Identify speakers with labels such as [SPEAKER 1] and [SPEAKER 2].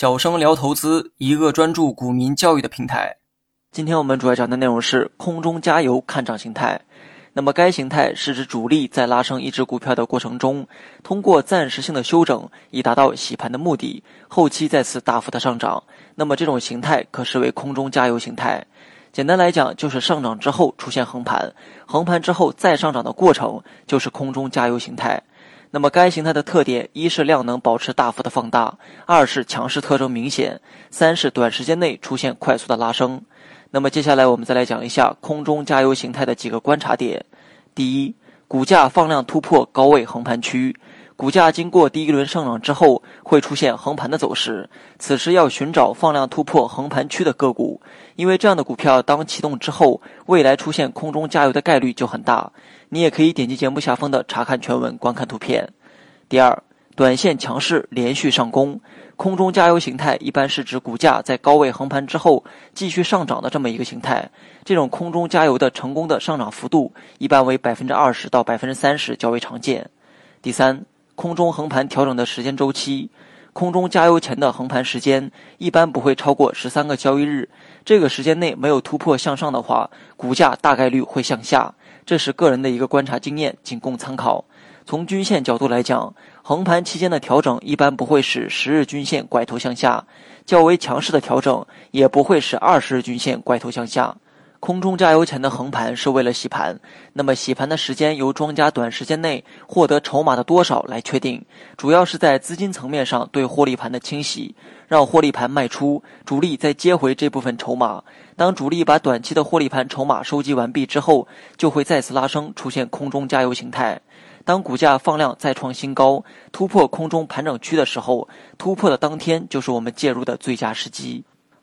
[SPEAKER 1] 小生聊投资，一个专注股民教育的平台。今天我们主要讲的内容是空中加油看涨形态。那么该形态是指主力在拉升一只股票的过程中，通过暂时性的修整，以达到洗盘的目的，后期再次大幅的上涨。那么这种形态可视为空中加油形态。简单来讲，就是上涨之后出现横盘，横盘之后再上涨的过程，就是空中加油形态。那么该形态的特点，一是量能保持大幅的放大，二是强势特征明显，三是短时间内出现快速的拉升。那么接下来我们再来讲一下空中加油形态的几个观察点。第一，股价放量突破高位横盘区。股价经过第一轮上涨之后，会出现横盘的走势。此时要寻找放量突破横盘区的个股，因为这样的股票当启动之后，未来出现空中加油的概率就很大。你也可以点击节目下方的查看全文，观看图片。第二，短线强势连续上攻，空中加油形态一般是指股价在高位横盘之后继续上涨的这么一个形态。这种空中加油的成功的上涨幅度一般为百分之二十到百分之三十较为常见。第三。空中横盘调整的时间周期，空中加油前的横盘时间一般不会超过十三个交易日。这个时间内没有突破向上的话，股价大概率会向下。这是个人的一个观察经验，仅供参考。从均线角度来讲，横盘期间的调整一般不会使十日均线拐头向下，较为强势的调整也不会使二十日均线拐头向下。空中加油前的横盘是为了洗盘，那么洗盘的时间由庄家短时间内获得筹码的多少来确定，主要是在资金层面上对获利盘的清洗，让获利盘卖出，主力再接回这部分筹码。当主力把短期的获利盘筹码收集完毕之后，就会再次拉升，出现空中加油形态。当股价放量再创新高，突破空中盘整区的时候，突破的当天就是我们介入的最佳时机。